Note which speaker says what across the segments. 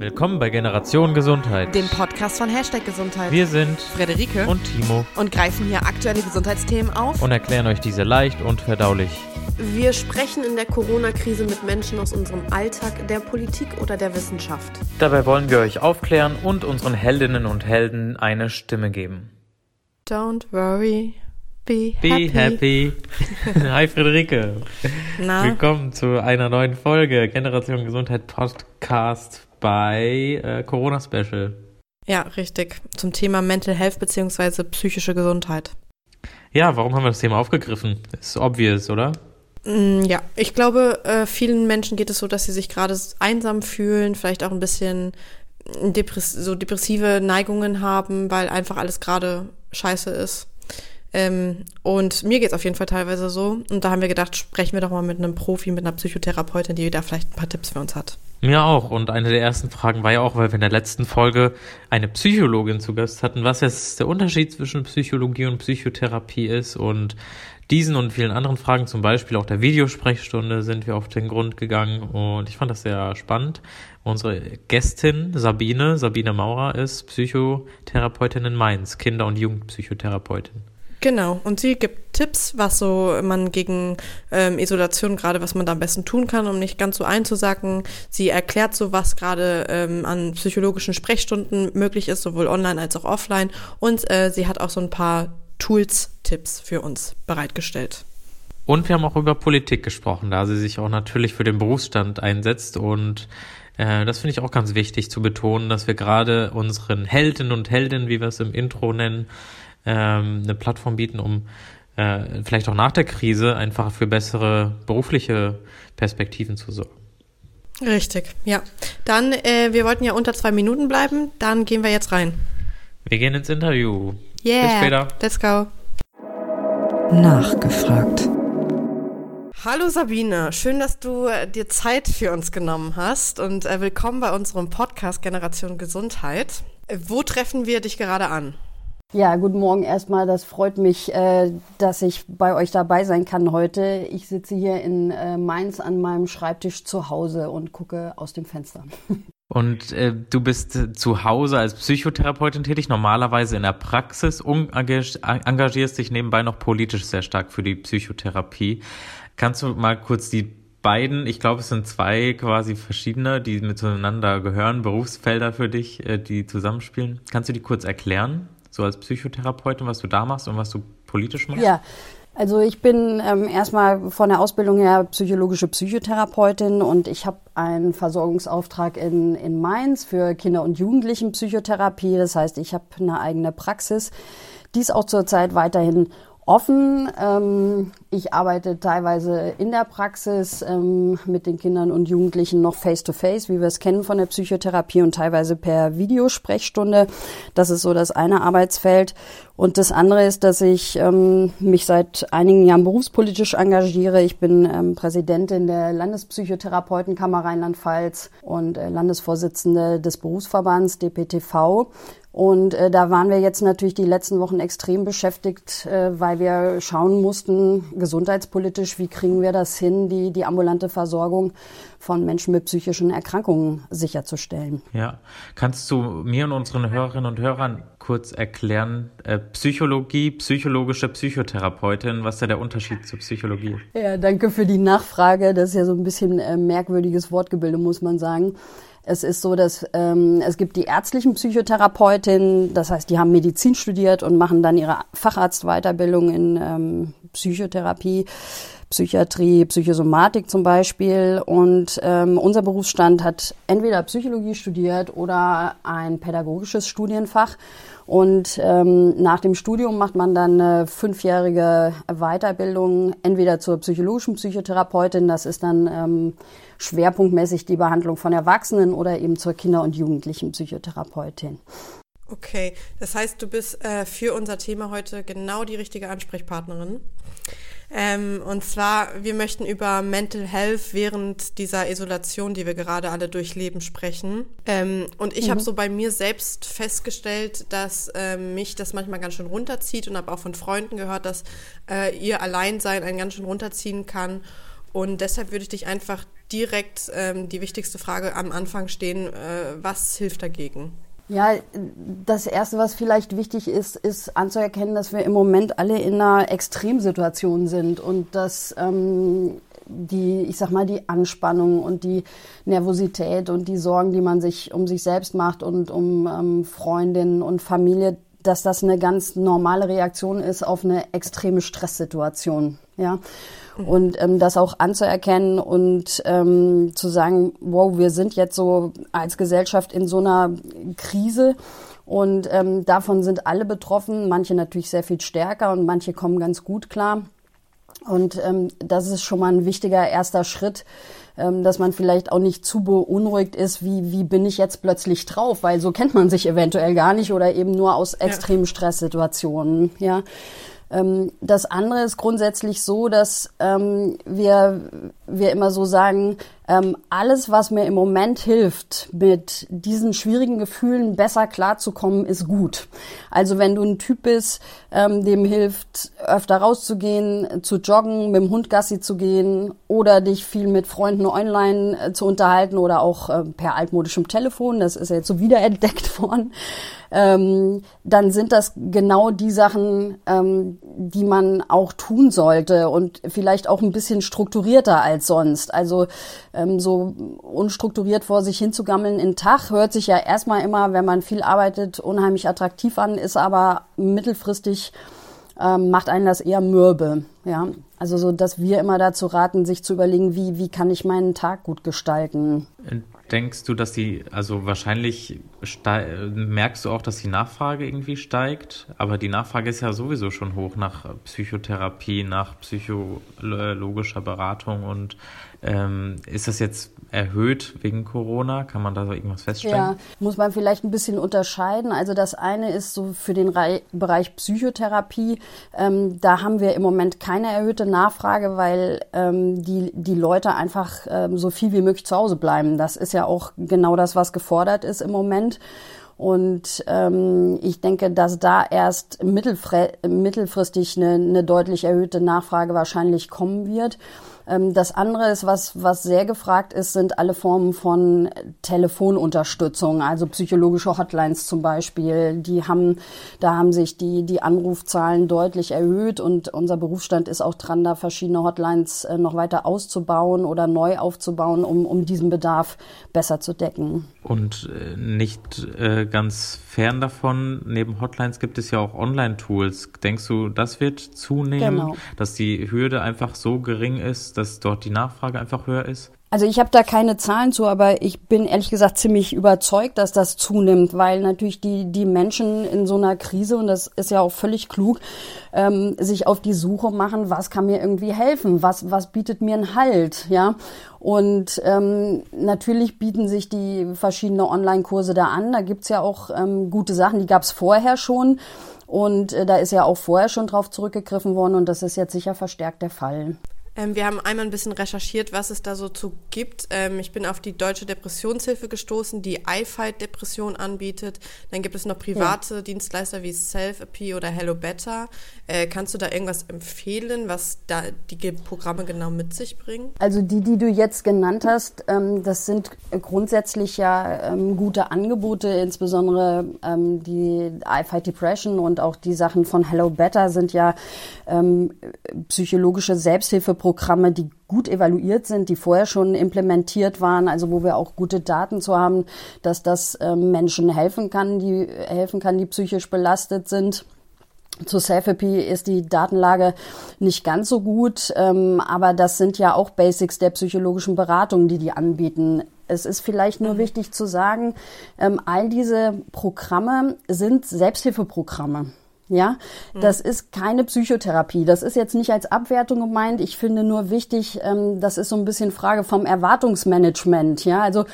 Speaker 1: Willkommen bei Generation Gesundheit,
Speaker 2: dem Podcast von Hashtag Gesundheit.
Speaker 1: Wir sind
Speaker 2: Frederike
Speaker 1: und Timo
Speaker 2: und greifen hier aktuelle Gesundheitsthemen auf
Speaker 1: und erklären euch diese leicht und verdaulich.
Speaker 3: Wir sprechen in der Corona-Krise mit Menschen aus unserem Alltag, der Politik oder der Wissenschaft.
Speaker 1: Dabei wollen wir euch aufklären und unseren Heldinnen und Helden eine Stimme geben.
Speaker 2: Don't worry, be,
Speaker 1: be happy. happy. Hi Friederike.
Speaker 2: Na?
Speaker 1: Willkommen zu einer neuen Folge Generation Gesundheit Podcast bei äh, Corona Special.
Speaker 2: Ja, richtig. Zum Thema Mental Health bzw. psychische Gesundheit.
Speaker 1: Ja, warum haben wir das Thema aufgegriffen? Ist obvious, oder?
Speaker 2: Mm, ja, ich glaube, äh, vielen Menschen geht es so, dass sie sich gerade einsam fühlen, vielleicht auch ein bisschen depress so depressive Neigungen haben, weil einfach alles gerade scheiße ist. Ähm, und mir geht es auf jeden Fall teilweise so. Und da haben wir gedacht, sprechen wir doch mal mit einem Profi, mit einer Psychotherapeutin, die da vielleicht ein paar Tipps für uns hat.
Speaker 1: Mir auch. Und eine der ersten Fragen war ja auch, weil wir in der letzten Folge eine Psychologin zu Gast hatten, was jetzt der Unterschied zwischen Psychologie und Psychotherapie ist. Und diesen und vielen anderen Fragen, zum Beispiel auch der Videosprechstunde, sind wir auf den Grund gegangen. Und ich fand das sehr spannend. Unsere Gästin Sabine, Sabine Maurer, ist Psychotherapeutin in Mainz, Kinder- und Jugendpsychotherapeutin.
Speaker 2: Genau, und sie gibt Tipps, was so man gegen ähm, Isolation gerade, was man da am besten tun kann, um nicht ganz so einzusacken. Sie erklärt so, was gerade ähm, an psychologischen Sprechstunden möglich ist, sowohl online als auch offline. Und äh, sie hat auch so ein paar Tools, Tipps für uns bereitgestellt.
Speaker 1: Und wir haben auch über Politik gesprochen, da sie sich auch natürlich für den Berufsstand einsetzt und äh, das finde ich auch ganz wichtig zu betonen, dass wir gerade unseren Heldinnen und Heldinnen, wie wir es im Intro nennen, ähm, eine Plattform bieten, um äh, vielleicht auch nach der Krise einfach für bessere berufliche Perspektiven zu sorgen.
Speaker 2: Richtig, ja. Dann, äh, wir wollten ja unter zwei Minuten bleiben, dann gehen wir jetzt rein.
Speaker 1: Wir gehen ins Interview.
Speaker 2: Yeah.
Speaker 1: Bis später.
Speaker 2: Let's go.
Speaker 4: Nachgefragt.
Speaker 2: Hallo Sabine, schön, dass du äh, dir Zeit für uns genommen hast und äh, willkommen bei unserem Podcast Generation Gesundheit. Wo treffen wir dich gerade an?
Speaker 4: Ja, guten Morgen erstmal. Das freut mich, äh, dass ich bei euch dabei sein kann heute. Ich sitze hier in äh, Mainz an meinem Schreibtisch zu Hause und gucke aus dem Fenster.
Speaker 1: Und äh, du bist äh, zu Hause als Psychotherapeutin tätig, normalerweise in der Praxis, engagierst dich nebenbei noch politisch sehr stark für die Psychotherapie. Kannst du mal kurz die beiden, ich glaube, es sind zwei quasi verschiedene, die miteinander gehören, Berufsfelder für dich, die zusammenspielen. Kannst du die kurz erklären? So als Psychotherapeutin, was du da machst und was du politisch machst?
Speaker 4: Ja. Also ich bin ähm, erstmal von der Ausbildung her psychologische Psychotherapeutin und ich habe einen Versorgungsauftrag in, in Mainz für Kinder- und Jugendlichenpsychotherapie. Das heißt, ich habe eine eigene Praxis. Dies auch zurzeit weiterhin offen. Ähm, ich arbeite teilweise in der Praxis ähm, mit den Kindern und Jugendlichen noch face-to-face, -face, wie wir es kennen von der Psychotherapie und teilweise per Videosprechstunde. Das ist so das eine Arbeitsfeld. Und das andere ist, dass ich ähm, mich seit einigen Jahren berufspolitisch engagiere. Ich bin Präsidentin der Landespsychotherapeutenkammer Rheinland-Pfalz und äh, Landesvorsitzende des Berufsverbands DPTV. Und äh, da waren wir jetzt natürlich die letzten Wochen extrem beschäftigt, äh, weil wir schauen mussten, gesundheitspolitisch, wie kriegen wir das hin, die, die ambulante Versorgung von Menschen mit psychischen Erkrankungen sicherzustellen.
Speaker 1: Ja, kannst du mir und unseren Hörerinnen und Hörern kurz erklären, äh, Psychologie, psychologische Psychotherapeutin, was da der Unterschied zur Psychologie ist?
Speaker 4: Ja, danke für die Nachfrage. Das ist ja so ein bisschen äh, merkwürdiges Wortgebilde, muss man sagen. Es ist so, dass ähm, es gibt die ärztlichen Psychotherapeutinnen, das heißt, die haben Medizin studiert und machen dann ihre Facharztweiterbildung in ähm, Psychotherapie. Psychiatrie, Psychosomatik zum Beispiel. Und ähm, unser Berufsstand hat entweder Psychologie studiert oder ein pädagogisches Studienfach. Und ähm, nach dem Studium macht man dann eine fünfjährige Weiterbildung, entweder zur psychologischen Psychotherapeutin, das ist dann ähm, schwerpunktmäßig die Behandlung von Erwachsenen oder eben zur Kinder- und Jugendlichen Psychotherapeutin.
Speaker 2: Okay, das heißt, du bist äh, für unser Thema heute genau die richtige Ansprechpartnerin. Ähm, und zwar, wir möchten über Mental Health während dieser Isolation, die wir gerade alle durchleben, sprechen. Ähm, und ich mhm. habe so bei mir selbst festgestellt, dass äh, mich das manchmal ganz schön runterzieht und habe auch von Freunden gehört, dass äh, ihr Alleinsein einen ganz schön runterziehen kann. Und deshalb würde ich dich einfach direkt ähm, die wichtigste Frage am Anfang stehen, äh, was hilft dagegen?
Speaker 4: Ja, das Erste, was vielleicht wichtig ist, ist anzuerkennen, dass wir im Moment alle in einer Extremsituation sind und dass ähm, die, ich sag mal, die Anspannung und die Nervosität und die Sorgen, die man sich um sich selbst macht und um ähm, Freundinnen und Familie, dass das eine ganz normale Reaktion ist auf eine extreme Stresssituation. Ja. Und ähm, das auch anzuerkennen und ähm, zu sagen, wow, wir sind jetzt so als Gesellschaft in so einer Krise und ähm, davon sind alle betroffen, manche natürlich sehr viel stärker und manche kommen ganz gut klar. Und ähm, das ist schon mal ein wichtiger erster Schritt, ähm, dass man vielleicht auch nicht zu beunruhigt ist, wie, wie bin ich jetzt plötzlich drauf, weil so kennt man sich eventuell gar nicht oder eben nur aus extremen ja. Stresssituationen. Ja. Ähm, das andere ist grundsätzlich so, dass ähm, wir, wir immer so sagen, ähm, alles, was mir im Moment hilft, mit diesen schwierigen Gefühlen besser klarzukommen, ist gut. Also wenn du ein Typ bist, ähm, dem hilft, öfter rauszugehen, zu joggen, mit dem Hund Gassi zu gehen oder dich viel mit Freunden online äh, zu unterhalten oder auch äh, per altmodischem Telefon, das ist jetzt so wiederentdeckt worden, ähm, dann sind das genau die Sachen, ähm, die man auch tun sollte und vielleicht auch ein bisschen strukturierter als sonst. Also ähm, so unstrukturiert vor sich hinzugammeln in Tag hört sich ja erstmal immer, wenn man viel arbeitet, unheimlich attraktiv an, ist aber mittelfristig ähm, macht einen das eher mürbe. Ja, also so, dass wir immer dazu raten, sich zu überlegen, wie wie kann ich meinen Tag gut gestalten.
Speaker 1: Denkst du, dass die, also wahrscheinlich merkst du auch, dass die Nachfrage irgendwie steigt, aber die Nachfrage ist ja sowieso schon hoch nach Psychotherapie, nach psychologischer Beratung und ähm, ist das jetzt erhöht wegen Corona? Kann man da so irgendwas feststellen? Ja,
Speaker 4: muss man vielleicht ein bisschen unterscheiden. Also das eine ist so für den Re Bereich Psychotherapie. Ähm, da haben wir im Moment keine erhöhte Nachfrage, weil ähm, die, die Leute einfach ähm, so viel wie möglich zu Hause bleiben. Das ist ja auch genau das, was gefordert ist im Moment. Und ähm, ich denke, dass da erst mittelfristig eine, eine deutlich erhöhte Nachfrage wahrscheinlich kommen wird. Ähm, das andere ist, was, was sehr gefragt ist, sind alle Formen von Telefonunterstützung, also psychologische Hotlines zum Beispiel. Die haben, da haben sich die, die Anrufzahlen deutlich erhöht und unser Berufsstand ist auch dran, da verschiedene Hotlines äh, noch weiter auszubauen oder neu aufzubauen, um, um diesen Bedarf besser zu decken.
Speaker 1: Und äh, nicht äh, ganz fern davon, neben Hotlines gibt es ja auch Online-Tools. Denkst du, das wird zunehmen, genau. dass die Hürde einfach so gering ist, dass dort die Nachfrage einfach höher ist?
Speaker 4: Also ich habe da keine Zahlen zu, aber ich bin ehrlich gesagt ziemlich überzeugt, dass das zunimmt, weil natürlich die, die Menschen in so einer Krise, und das ist ja auch völlig klug, ähm, sich auf die Suche machen, was kann mir irgendwie helfen, was, was bietet mir einen Halt, ja. Und ähm, natürlich bieten sich die verschiedene Online-Kurse da an. Da gibt's ja auch ähm, gute Sachen, die gab's vorher schon. Und äh, da ist ja auch vorher schon drauf zurückgegriffen worden und das ist jetzt sicher verstärkt der Fall.
Speaker 2: Ähm, wir haben einmal ein bisschen recherchiert, was es da so zu gibt. Ähm, ich bin auf die Deutsche Depressionshilfe gestoßen, die iFight Depression anbietet. Dann gibt es noch private ja. Dienstleister wie Self-AP oder Hello Better. Äh, kannst du da irgendwas empfehlen, was da die Programme genau mit sich bringen?
Speaker 4: Also die, die du jetzt genannt hast, ähm, das sind grundsätzlich ja ähm, gute Angebote, insbesondere ähm, die iFight Depression und auch die Sachen von Hello Better sind ja ähm, psychologische Selbsthilfeprogramme Programme, die gut evaluiert sind, die vorher schon implementiert waren, also wo wir auch gute Daten zu haben, dass das ähm, Menschen helfen kann, die helfen kann, die psychisch belastet sind. Zu Selfie ist die Datenlage nicht ganz so gut, ähm, aber das sind ja auch Basics der psychologischen Beratung, die die anbieten. Es ist vielleicht nur wichtig zu sagen, ähm, all diese Programme sind Selbsthilfeprogramme. Ja, mhm. das ist keine Psychotherapie. Das ist jetzt nicht als Abwertung gemeint. Ich finde nur wichtig, ähm, das ist so ein bisschen Frage vom Erwartungsmanagement. Ja, also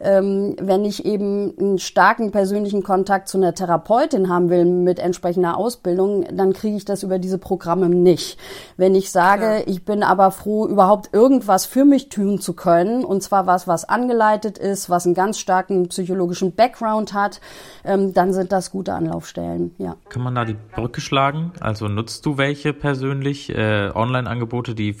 Speaker 4: ähm, wenn ich eben einen starken persönlichen Kontakt zu einer Therapeutin haben will mit entsprechender Ausbildung, dann kriege ich das über diese Programme nicht. Wenn ich sage, ja. ich bin aber froh, überhaupt irgendwas für mich tun zu können, und zwar was, was angeleitet ist, was einen ganz starken psychologischen Background hat, ähm, dann sind das gute Anlaufstellen. Ja.
Speaker 1: Kann man da die Brücke schlagen? Also nutzt du welche persönlich? Äh, Online-Angebote, die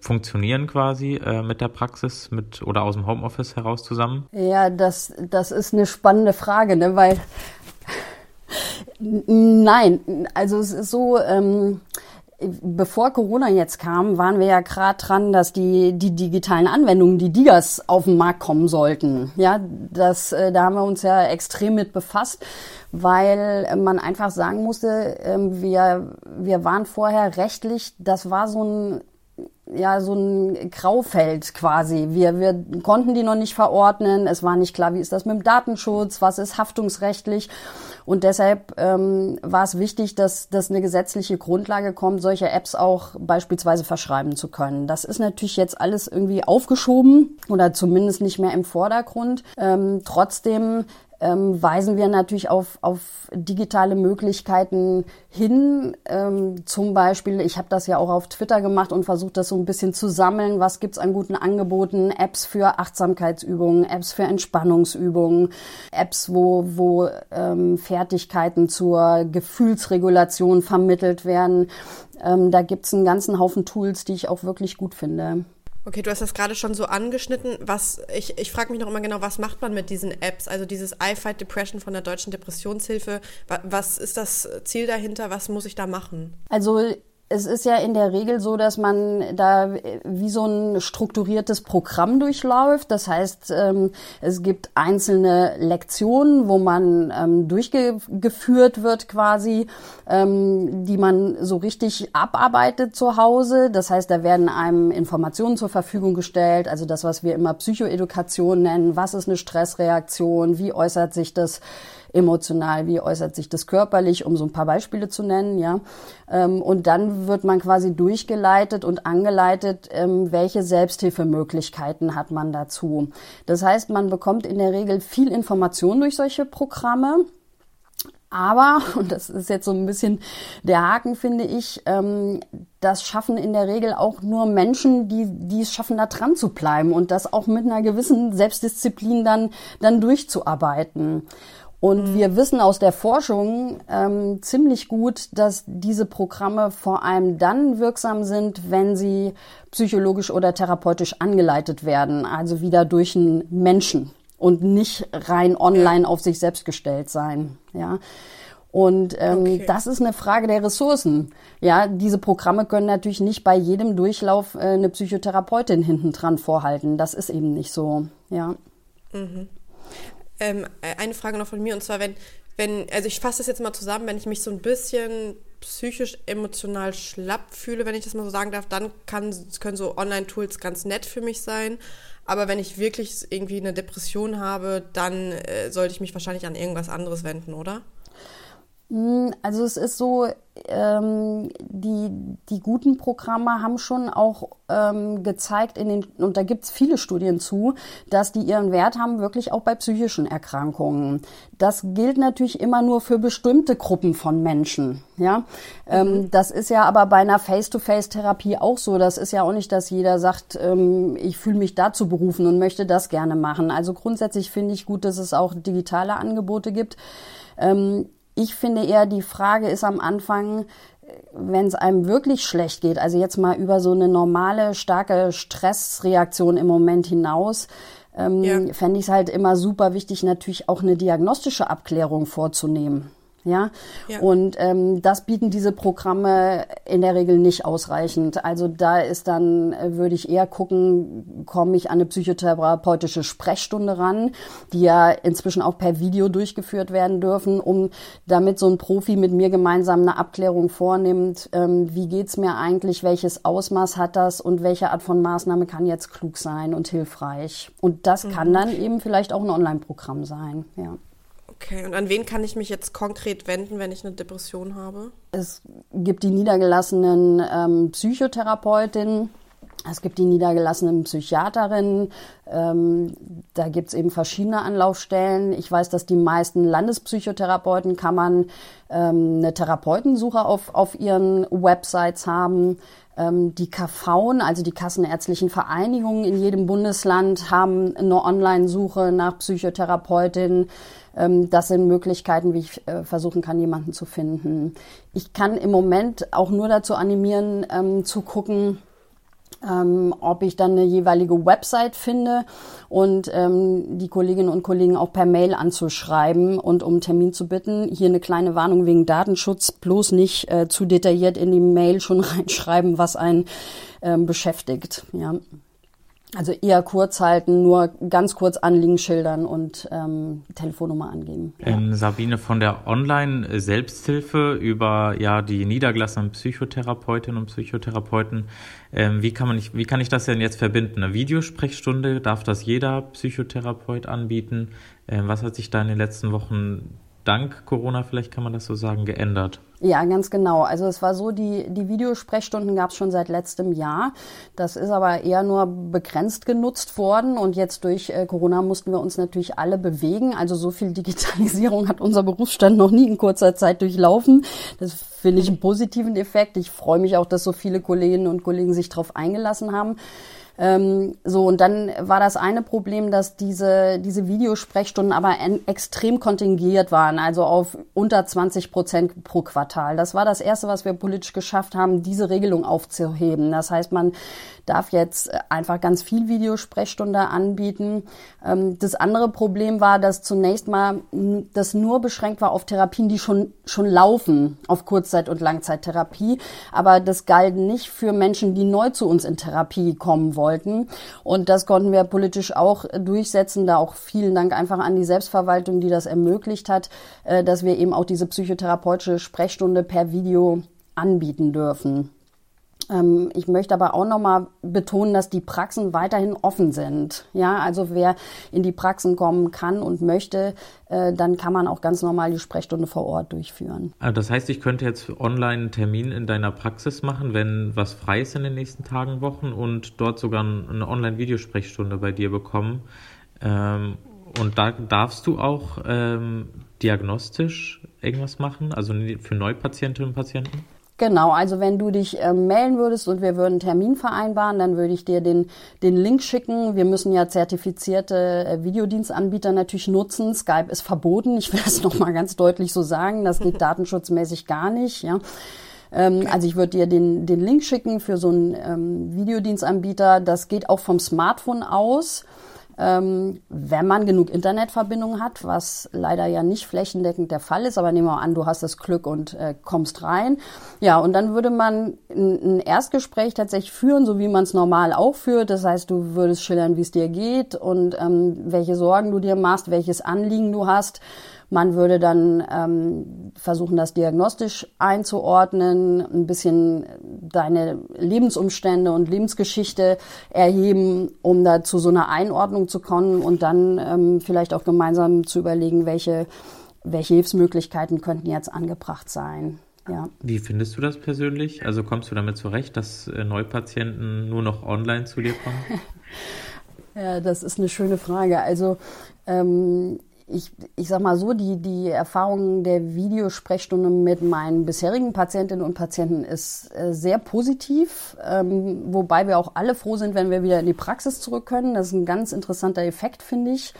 Speaker 1: funktionieren quasi äh, mit der Praxis mit oder aus dem Homeoffice heraus zusammen?
Speaker 4: Ja, das, das ist eine spannende Frage, ne? weil nein, also es ist so, ähm, bevor Corona jetzt kam, waren wir ja gerade dran, dass die, die digitalen Anwendungen, die Digas auf den Markt kommen sollten. Ja, das, äh, da haben wir uns ja extrem mit befasst, weil man einfach sagen musste, äh, wir, wir waren vorher rechtlich, das war so ein ja so ein Graufeld quasi. Wir, wir konnten die noch nicht verordnen. Es war nicht klar, wie ist das mit dem Datenschutz, was ist haftungsrechtlich. Und deshalb ähm, war es wichtig, dass, dass eine gesetzliche Grundlage kommt, solche Apps auch beispielsweise verschreiben zu können. Das ist natürlich jetzt alles irgendwie aufgeschoben oder zumindest nicht mehr im Vordergrund. Ähm, trotzdem ähm, weisen wir natürlich auf, auf digitale Möglichkeiten hin. Ähm, zum Beispiel, ich habe das ja auch auf Twitter gemacht und versucht, das so ein bisschen zu sammeln. Was gibt's an guten Angeboten? Apps für Achtsamkeitsübungen, Apps für Entspannungsübungen, Apps, wo, wo ähm, Fertigkeiten zur Gefühlsregulation vermittelt werden. Ähm, da gibt's einen ganzen Haufen Tools, die ich auch wirklich gut finde.
Speaker 2: Okay, du hast das gerade schon so angeschnitten. Was ich, ich frage mich noch immer genau, was macht man mit diesen Apps? Also dieses I Fight Depression von der Deutschen Depressionshilfe. Was ist das Ziel dahinter? Was muss ich da machen?
Speaker 4: Also es ist ja in der Regel so, dass man da wie so ein strukturiertes Programm durchläuft. Das heißt, ähm, es gibt einzelne Lektionen, wo man ähm, durchgeführt wird quasi, ähm, die man so richtig abarbeitet zu Hause. Das heißt, da werden einem Informationen zur Verfügung gestellt, also das, was wir immer Psychoedukation nennen. Was ist eine Stressreaktion? Wie äußert sich das? Emotional, wie äußert sich das körperlich, um so ein paar Beispiele zu nennen, ja. Ähm, und dann wird man quasi durchgeleitet und angeleitet, ähm, welche Selbsthilfemöglichkeiten hat man dazu. Das heißt, man bekommt in der Regel viel Information durch solche Programme. Aber, und das ist jetzt so ein bisschen der Haken, finde ich, ähm, das schaffen in der Regel auch nur Menschen, die, die es schaffen, da dran zu bleiben und das auch mit einer gewissen Selbstdisziplin dann, dann durchzuarbeiten. Und mhm. wir wissen aus der Forschung ähm, ziemlich gut, dass diese Programme vor allem dann wirksam sind, wenn sie psychologisch oder therapeutisch angeleitet werden, also wieder durch einen Menschen und nicht rein online auf sich selbst gestellt sein. Ja. Und ähm, okay. das ist eine Frage der Ressourcen. Ja, diese Programme können natürlich nicht bei jedem Durchlauf äh, eine Psychotherapeutin hinten dran vorhalten. Das ist eben nicht so. Ja.
Speaker 2: Mhm. Ähm, äh, eine Frage noch von mir und zwar, wenn, wenn, also ich fasse das jetzt mal zusammen, wenn ich mich so ein bisschen psychisch emotional schlapp fühle, wenn ich das mal so sagen darf, dann kann, können so Online-Tools ganz nett für mich sein. Aber wenn ich wirklich irgendwie eine Depression habe, dann äh, sollte ich mich wahrscheinlich an irgendwas anderes wenden, oder?
Speaker 4: Hm, also es ist so, ähm, die, die guten Programme haben schon auch ähm, gezeigt, in den, und da gibt's viele Studien zu, dass die ihren Wert haben, wirklich auch bei psychischen Erkrankungen. Das gilt natürlich immer nur für bestimmte Gruppen von Menschen. Ja, ähm, mhm. das ist ja aber bei einer Face-to-Face-Therapie auch so. Das ist ja auch nicht, dass jeder sagt, ähm, ich fühle mich dazu berufen und möchte das gerne machen. Also grundsätzlich finde ich gut, dass es auch digitale Angebote gibt. Ähm, ich finde eher, die Frage ist am Anfang, wenn es einem wirklich schlecht geht, also jetzt mal über so eine normale, starke Stressreaktion im Moment hinaus, ähm, ja. fände ich es halt immer super wichtig, natürlich auch eine diagnostische Abklärung vorzunehmen. Ja? ja. Und ähm, das bieten diese Programme in der Regel nicht ausreichend. Also da ist dann, äh, würde ich eher gucken, komme ich an eine psychotherapeutische Sprechstunde ran, die ja inzwischen auch per Video durchgeführt werden dürfen, um damit so ein Profi mit mir gemeinsam eine Abklärung vornimmt, ähm, wie geht's mir eigentlich, welches Ausmaß hat das und welche Art von Maßnahme kann jetzt klug sein und hilfreich. Und das mhm. kann dann eben vielleicht auch ein Online-Programm sein, ja.
Speaker 2: Okay, und an wen kann ich mich jetzt konkret wenden, wenn ich eine Depression habe?
Speaker 4: Es gibt die niedergelassenen ähm, Psychotherapeutinnen. Es gibt die niedergelassenen Psychiaterinnen, ähm, da gibt es eben verschiedene Anlaufstellen. Ich weiß, dass die meisten Landespsychotherapeuten kann man ähm, eine Therapeutensuche auf, auf ihren Websites haben. Ähm, die KV, also die Kassenärztlichen Vereinigungen in jedem Bundesland, haben eine Online-Suche nach Psychotherapeutinnen. Ähm, das sind Möglichkeiten, wie ich äh, versuchen kann, jemanden zu finden. Ich kann im Moment auch nur dazu animieren, ähm, zu gucken, ähm, ob ich dann eine jeweilige Website finde und ähm, die Kolleginnen und Kollegen auch per Mail anzuschreiben und um Termin zu bitten. Hier eine kleine Warnung wegen Datenschutz, bloß nicht äh, zu detailliert in die Mail schon reinschreiben, was einen ähm, beschäftigt. Ja. Also eher kurz halten, nur ganz kurz Anliegen schildern und ähm, Telefonnummer angeben.
Speaker 1: Ja. Ähm, Sabine von der Online-Selbsthilfe über ja die niedergelassenen Psychotherapeutinnen und Psychotherapeuten. Ähm, wie kann man nicht, wie kann ich das denn jetzt verbinden? Eine Videosprechstunde darf das jeder Psychotherapeut anbieten. Ähm, was hat sich da in den letzten Wochen dank Corona, vielleicht kann man das so sagen, geändert?
Speaker 4: Ja, ganz genau. Also es war so, die, die Videosprechstunden gab es schon seit letztem Jahr. Das ist aber eher nur begrenzt genutzt worden und jetzt durch äh, Corona mussten wir uns natürlich alle bewegen. Also so viel Digitalisierung hat unser Berufsstand noch nie in kurzer Zeit durchlaufen. Das finde ich einen positiven Effekt. Ich freue mich auch, dass so viele Kolleginnen und Kollegen sich darauf eingelassen haben. Ähm, so, und dann war das eine Problem, dass diese, diese Videosprechstunden aber extrem kontingiert waren, also auf unter 20 Prozent pro Quartal. Das war das Erste, was wir politisch geschafft haben, diese Regelung aufzuheben. Das heißt, man darf jetzt einfach ganz viel Videosprechstunde anbieten. Ähm, das andere Problem war, dass zunächst mal das nur beschränkt war auf Therapien, die schon, schon laufen, auf Kurzzeit- und Langzeittherapie. Aber das galt nicht für Menschen, die neu zu uns in Therapie kommen wollten. Und das konnten wir politisch auch durchsetzen. Da auch vielen Dank einfach an die Selbstverwaltung, die das ermöglicht hat, äh, dass wir eben auch diese psychotherapeutische Sprechstunde per Video anbieten dürfen. Ähm, ich möchte aber auch nochmal betonen, dass die Praxen weiterhin offen sind. Ja, also wer in die Praxen kommen kann und möchte, äh, dann kann man auch ganz normal die Sprechstunde vor Ort durchführen.
Speaker 1: Also das heißt, ich könnte jetzt online einen Termin in deiner Praxis machen, wenn was frei ist in den nächsten Tagen, Wochen und dort sogar eine Online-Videosprechstunde bei dir bekommen. Ähm, und da darfst du auch ähm, diagnostisch irgendwas machen, also für Neupatientinnen und Patienten?
Speaker 4: Genau, also wenn du dich äh, melden würdest und wir würden einen Termin vereinbaren, dann würde ich dir den, den Link schicken. Wir müssen ja zertifizierte äh, Videodienstanbieter natürlich nutzen. Skype ist verboten. Ich will das nochmal ganz deutlich so sagen. Das geht datenschutzmäßig gar nicht. Ja. Ähm, okay. Also ich würde dir den, den Link schicken für so einen ähm, Videodienstanbieter. Das geht auch vom Smartphone aus ähm, wenn man genug Internetverbindung hat, was leider ja nicht flächendeckend der Fall ist, aber nehmen wir an, du hast das Glück und äh, kommst rein. Ja, und dann würde man ein, ein Erstgespräch tatsächlich führen, so wie man es normal auch führt. Das heißt, du würdest schildern, wie es dir geht und ähm, welche Sorgen du dir machst, welches Anliegen du hast. Man würde dann ähm, versuchen, das diagnostisch einzuordnen, ein bisschen deine Lebensumstände und Lebensgeschichte erheben, um da zu so einer Einordnung zu kommen und dann ähm, vielleicht auch gemeinsam zu überlegen, welche, welche Hilfsmöglichkeiten könnten jetzt angebracht sein. Ja.
Speaker 1: Wie findest du das persönlich? Also kommst du damit zurecht, dass äh, Neupatienten nur noch online zu dir kommen?
Speaker 4: ja, das ist eine schöne Frage. Also ähm, ich, ich sag mal so, die, die Erfahrung der Videosprechstunde mit meinen bisherigen Patientinnen und Patienten ist äh, sehr positiv, ähm, wobei wir auch alle froh sind, wenn wir wieder in die Praxis zurück können. Das ist ein ganz interessanter Effekt, finde ich,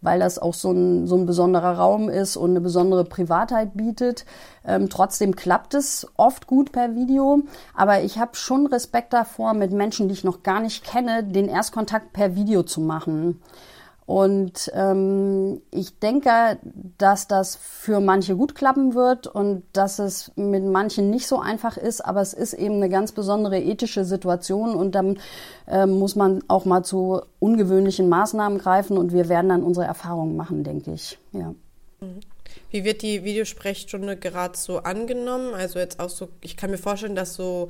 Speaker 4: weil das auch so ein, so ein besonderer Raum ist und eine besondere Privatheit bietet. Ähm, trotzdem klappt es oft gut per Video, aber ich habe schon Respekt davor, mit Menschen, die ich noch gar nicht kenne, den Erstkontakt per Video zu machen. Und ähm, ich denke, dass das für manche gut klappen wird und dass es mit manchen nicht so einfach ist, aber es ist eben eine ganz besondere ethische Situation und dann äh, muss man auch mal zu ungewöhnlichen Maßnahmen greifen und wir werden dann unsere Erfahrungen machen, denke ich. Ja.
Speaker 2: Mhm. Wie wird die Videosprechstunde gerade so angenommen? Also jetzt auch so, ich kann mir vorstellen, dass so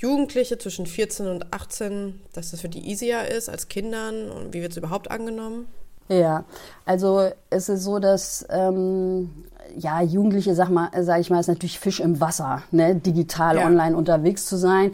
Speaker 2: Jugendliche zwischen 14 und 18, dass das für die easier ist als Kindern? Und wie wird es überhaupt angenommen?
Speaker 4: Ja, also es ist so, dass ähm, ja Jugendliche, sag mal, sag ich mal, ist natürlich Fisch im Wasser, ne, digital ja. online unterwegs zu sein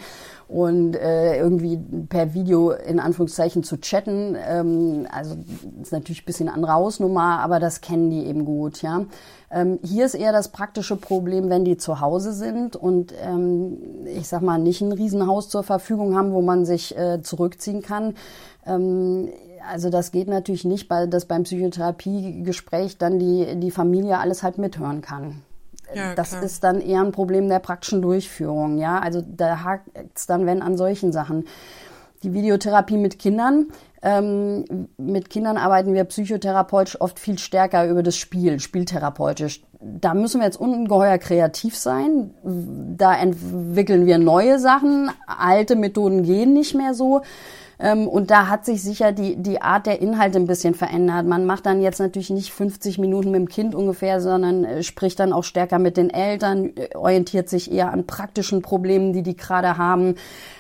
Speaker 4: und äh, irgendwie per Video in Anführungszeichen zu chatten. Ähm, also ist natürlich ein bisschen andere Hausnummer, aber das kennen die eben gut, ja. Ähm, hier ist eher das praktische Problem, wenn die zu Hause sind und ähm, ich sag mal nicht ein Riesenhaus zur Verfügung haben, wo man sich äh, zurückziehen kann. Ähm, also das geht natürlich nicht, weil das beim Psychotherapiegespräch dann die, die Familie alles halt mithören kann. Ja, das klar. ist dann eher ein Problem der praktischen Durchführung, ja. Also da hakt es dann, wenn an solchen Sachen. Die Videotherapie mit Kindern. Ähm, mit Kindern arbeiten wir psychotherapeutisch oft viel stärker über das Spiel, spieltherapeutisch. Da müssen wir jetzt ungeheuer kreativ sein. Da entwickeln wir neue Sachen. Alte Methoden gehen nicht mehr so. Ähm, und da hat sich sicher die, die Art der Inhalte ein bisschen verändert. Man macht dann jetzt natürlich nicht 50 Minuten mit dem Kind ungefähr, sondern äh, spricht dann auch stärker mit den Eltern, äh, orientiert sich eher an praktischen Problemen, die die gerade haben.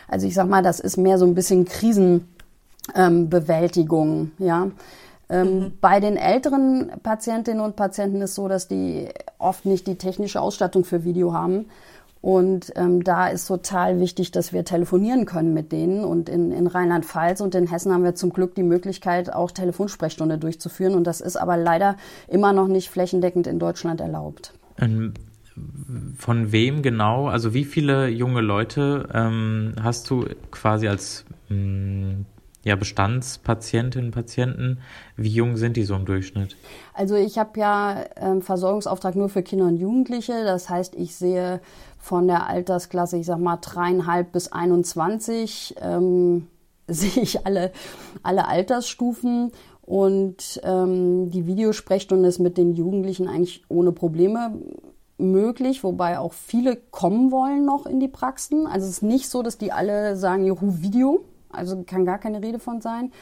Speaker 4: Also ich sag mal, das ist mehr so ein bisschen Krisenbewältigung, ähm, ja. Ähm, mhm. Bei den älteren Patientinnen und Patienten ist so, dass die oft nicht die technische Ausstattung für Video haben. Und ähm, da ist total wichtig, dass wir telefonieren können mit denen. Und in, in Rheinland-Pfalz und in Hessen haben wir zum Glück die Möglichkeit, auch Telefonsprechstunde durchzuführen. Und das ist aber leider immer noch nicht flächendeckend in Deutschland erlaubt.
Speaker 1: Ähm, von wem genau, also wie viele junge Leute ähm, hast du quasi als mh, mm, ja, Bestandspatientinnen, Patienten, wie jung sind die so im Durchschnitt?
Speaker 4: Also ich habe ja ähm, Versorgungsauftrag nur für Kinder und Jugendliche. Das heißt, ich sehe von der Altersklasse, ich sag mal dreieinhalb bis 21, ähm, sehe ich alle, alle Altersstufen. Und ähm, die Videosprechstunde ist mit den Jugendlichen eigentlich ohne Probleme möglich, wobei auch viele kommen wollen noch in die Praxen. Also es ist nicht so, dass die alle sagen, juhu, Video. Also kann gar keine Rede von sein.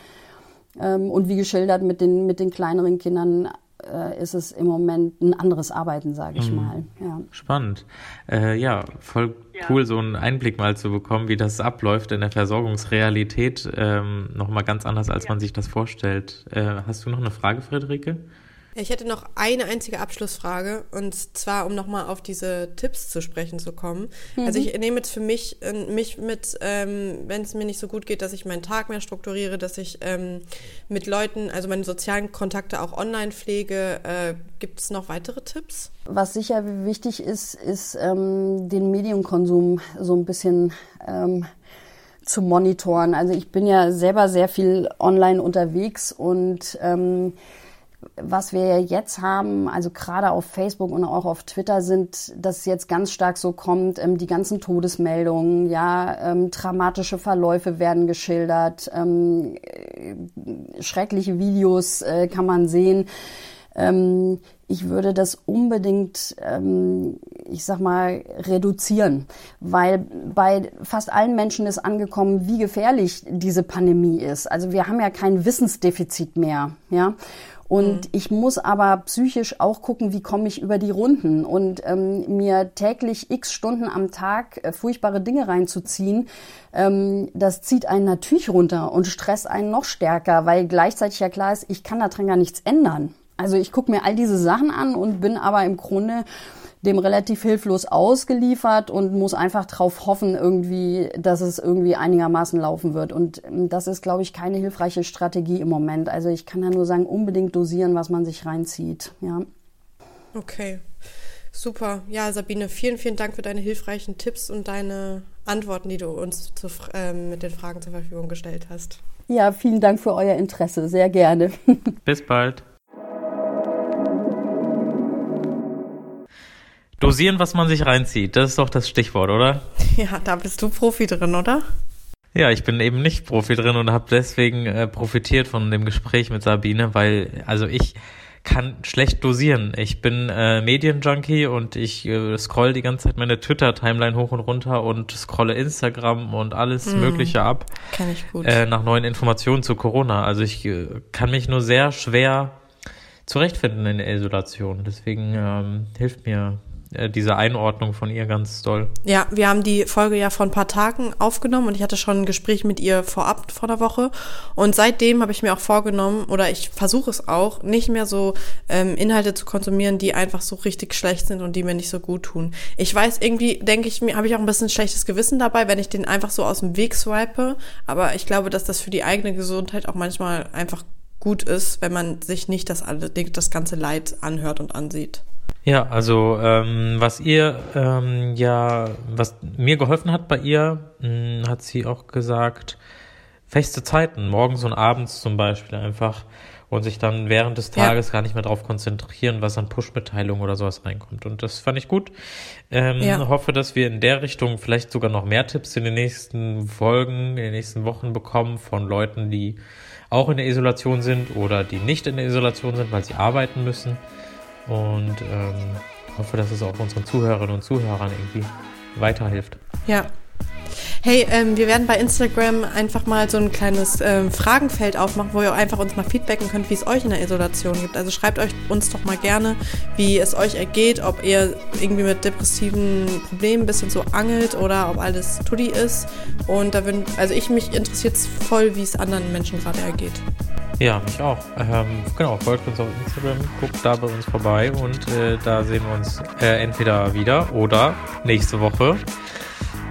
Speaker 4: Ähm, und wie geschildert mit den, mit den kleineren Kindern äh, ist es im Moment ein anderes Arbeiten, sage ich mhm. mal. Ja.
Speaker 1: Spannend. Äh, ja, voll cool, ja. so einen Einblick mal zu bekommen, wie das abläuft in der Versorgungsrealität. Ähm, Nochmal ganz anders, als ja. man sich das vorstellt. Äh, hast du noch eine Frage, Friederike?
Speaker 2: Ich hätte noch eine einzige Abschlussfrage und zwar, um nochmal auf diese Tipps zu sprechen zu kommen. Mhm. Also ich nehme jetzt für mich, äh, mich mit, ähm, wenn es mir nicht so gut geht, dass ich meinen Tag mehr strukturiere, dass ich ähm, mit Leuten, also meine sozialen Kontakte auch online pflege. Äh, Gibt es noch weitere Tipps?
Speaker 4: Was sicher wichtig ist, ist ähm, den Medienkonsum so ein bisschen ähm, zu monitoren. Also ich bin ja selber sehr viel online unterwegs und ähm, was wir jetzt haben, also gerade auf Facebook und auch auf Twitter sind, dass jetzt ganz stark so kommt, ähm, die ganzen Todesmeldungen, ja, ähm, dramatische Verläufe werden geschildert, ähm, äh, schreckliche Videos äh, kann man sehen. Ähm, ich würde das unbedingt, ähm, ich sag mal, reduzieren, weil bei fast allen Menschen ist angekommen, wie gefährlich diese Pandemie ist. Also wir haben ja kein Wissensdefizit mehr, ja. Und mhm. ich muss aber psychisch auch gucken, wie komme ich über die Runden. Und ähm, mir täglich x Stunden am Tag äh, furchtbare Dinge reinzuziehen, ähm, das zieht einen natürlich runter und stresst einen noch stärker, weil gleichzeitig ja klar ist, ich kann daran gar nichts ändern. Also ich gucke mir all diese Sachen an und bin aber im Grunde dem relativ hilflos ausgeliefert und muss einfach darauf hoffen, irgendwie, dass es irgendwie einigermaßen laufen wird. Und ähm, das ist, glaube ich, keine hilfreiche Strategie im Moment. Also ich kann ja nur sagen, unbedingt dosieren, was man sich reinzieht. Ja.
Speaker 2: Okay. Super. Ja, Sabine, vielen, vielen Dank für deine hilfreichen Tipps und deine Antworten, die du uns zu, äh, mit den Fragen zur Verfügung gestellt hast.
Speaker 4: Ja, vielen Dank für euer Interesse. Sehr gerne.
Speaker 1: Bis bald. Dosieren, was man sich reinzieht, das ist doch das Stichwort, oder?
Speaker 2: Ja, da bist du Profi drin, oder?
Speaker 1: Ja, ich bin eben nicht Profi drin und habe deswegen äh, profitiert von dem Gespräch mit Sabine, weil also ich kann schlecht dosieren. Ich bin äh, Medienjunkie und ich äh, scroll die ganze Zeit meine Twitter-Timeline hoch und runter und scrolle Instagram und alles mm, Mögliche ab.
Speaker 2: Kann ich gut.
Speaker 1: Äh, nach neuen Informationen zu Corona. Also ich äh, kann mich nur sehr schwer zurechtfinden in der Isolation. Deswegen ähm, hilft mir äh, diese Einordnung von ihr ganz doll.
Speaker 2: Ja, wir haben die Folge ja vor ein paar Tagen aufgenommen und ich hatte schon ein Gespräch mit ihr vorab vor der Woche. Und seitdem habe ich mir auch vorgenommen, oder ich versuche es auch, nicht mehr so ähm, Inhalte zu konsumieren, die einfach so richtig schlecht sind und die mir nicht so gut tun. Ich weiß, irgendwie denke ich mir, habe ich auch ein bisschen schlechtes Gewissen dabei, wenn ich den einfach so aus dem Weg swipe. Aber ich glaube, dass das für die eigene Gesundheit auch manchmal einfach gut ist, wenn man sich nicht das, das ganze Leid anhört und ansieht.
Speaker 1: Ja, also ähm, was ihr ähm, ja, was mir geholfen hat bei ihr, mh, hm, hat sie auch gesagt, feste Zeiten, morgens und abends zum Beispiel einfach. und sich dann während des Tages ja. gar nicht mehr darauf konzentrieren, was an Push-Mitteilungen oder sowas reinkommt. Und das fand ich gut. Ähm, ja. Hoffe, dass wir in der Richtung vielleicht sogar noch mehr Tipps in den nächsten Folgen, in den nächsten Wochen bekommen von Leuten, die auch in der Isolation sind oder die nicht in der Isolation sind, weil sie arbeiten müssen. Und ähm, hoffe, dass es auch unseren Zuhörerinnen und Zuhörern irgendwie weiterhilft.
Speaker 2: Ja, Hey, ähm, wir werden bei Instagram einfach mal so ein kleines ähm, Fragenfeld aufmachen, wo ihr einfach uns mal feedbacken könnt, wie es euch in der Isolation gibt. Also schreibt euch uns doch mal gerne, wie es euch ergeht, ob ihr irgendwie mit depressiven Problemen ein bisschen so angelt oder ob alles Tutti ist. Und da würden, also ich mich interessiert voll, wie es anderen Menschen gerade ergeht.
Speaker 1: Ja, mich auch. Ähm, genau, folgt uns auf Instagram, guckt da bei uns vorbei und äh, da sehen wir uns äh, entweder wieder oder nächste Woche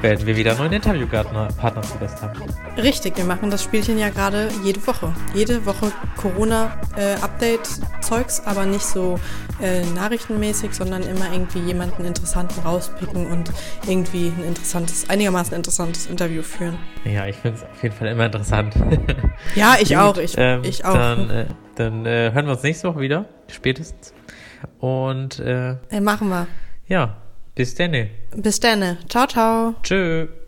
Speaker 1: werden wir wieder einen neuen Interviewpartner zu Gast haben.
Speaker 2: Richtig, wir machen das Spielchen ja gerade jede Woche. Jede Woche Corona-Update-Zeugs, äh, aber nicht so äh, nachrichtenmäßig, sondern immer irgendwie jemanden Interessanten rauspicken und irgendwie ein interessantes, einigermaßen interessantes Interview führen.
Speaker 1: Ja, ich finde es auf jeden Fall immer interessant.
Speaker 2: ja, ich Gut, auch. Ich, ähm, ich auch.
Speaker 1: Dann, äh, dann äh, hören wir uns nächste Woche wieder, spätestens. Und
Speaker 2: äh, machen wir.
Speaker 1: Ja, bis denne.
Speaker 2: Bis denne. Ciao, ciao.
Speaker 1: Tschö.